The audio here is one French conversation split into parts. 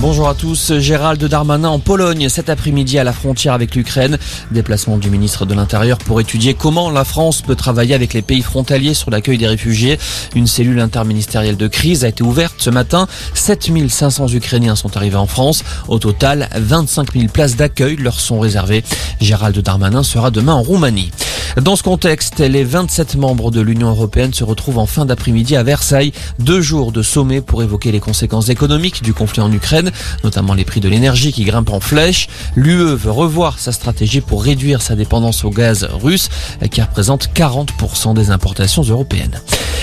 Bonjour à tous. Gérald Darmanin en Pologne cet après-midi à la frontière avec l'Ukraine. Déplacement du ministre de l'Intérieur pour étudier comment la France peut travailler avec les pays frontaliers sur l'accueil des réfugiés. Une cellule interministérielle de crise a été ouverte ce matin. 7500 Ukrainiens sont arrivés en France. Au total, 25 000 places d'accueil leur sont réservées. Gérald Darmanin sera demain en Roumanie. Dans ce contexte, les 27 membres de l'Union européenne se retrouvent en fin d'après-midi à Versailles. Deux jours de sommet pour évoquer les conséquences économiques du conflit en Ukraine, notamment les prix de l'énergie qui grimpent en flèche. L'UE veut revoir sa stratégie pour réduire sa dépendance au gaz russe, qui représente 40% des importations européennes.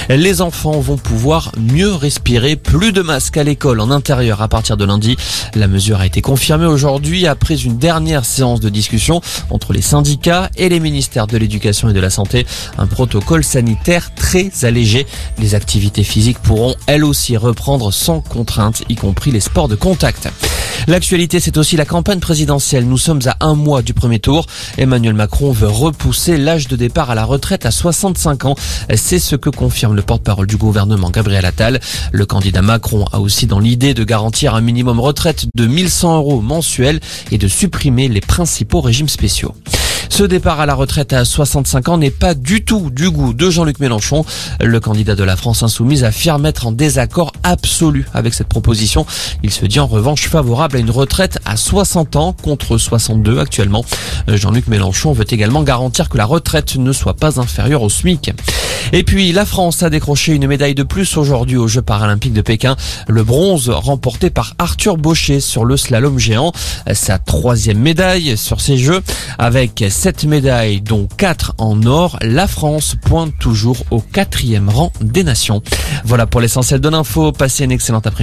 Les enfants vont pouvoir mieux respirer, plus de masques à l'école en intérieur à partir de lundi. La mesure a été confirmée aujourd'hui après une dernière séance de discussion entre les syndicats et les ministères de l'éducation et de la santé. Un protocole sanitaire très allégé. Les activités physiques pourront elles aussi reprendre sans contrainte, y compris les sports de contact. L'actualité, c'est aussi la campagne présidentielle. Nous sommes à un mois du premier tour. Emmanuel Macron veut repousser l'âge de départ à la retraite à 65 ans. C'est ce que confirme le porte-parole du gouvernement, Gabriel Attal. Le candidat Macron a aussi dans l'idée de garantir un minimum retraite de 1100 euros mensuels et de supprimer les principaux régimes spéciaux. Ce départ à la retraite à 65 ans n'est pas du tout du goût de Jean-Luc Mélenchon. Le candidat de la France insoumise affirme être en désaccord absolu avec cette proposition. Il se dit en revanche favorable à une retraite à 60 ans contre 62 actuellement. Jean-Luc Mélenchon veut également garantir que la retraite ne soit pas inférieure au SMIC. Et puis la France a décroché une médaille de plus aujourd'hui aux Jeux paralympiques de Pékin. Le bronze remporté par Arthur Baucher sur le slalom géant. Sa troisième médaille sur ces Jeux avec sept médailles dont quatre en or. La France pointe toujours au quatrième rang des nations. Voilà pour l'essentiel de l'info. Passez une excellente après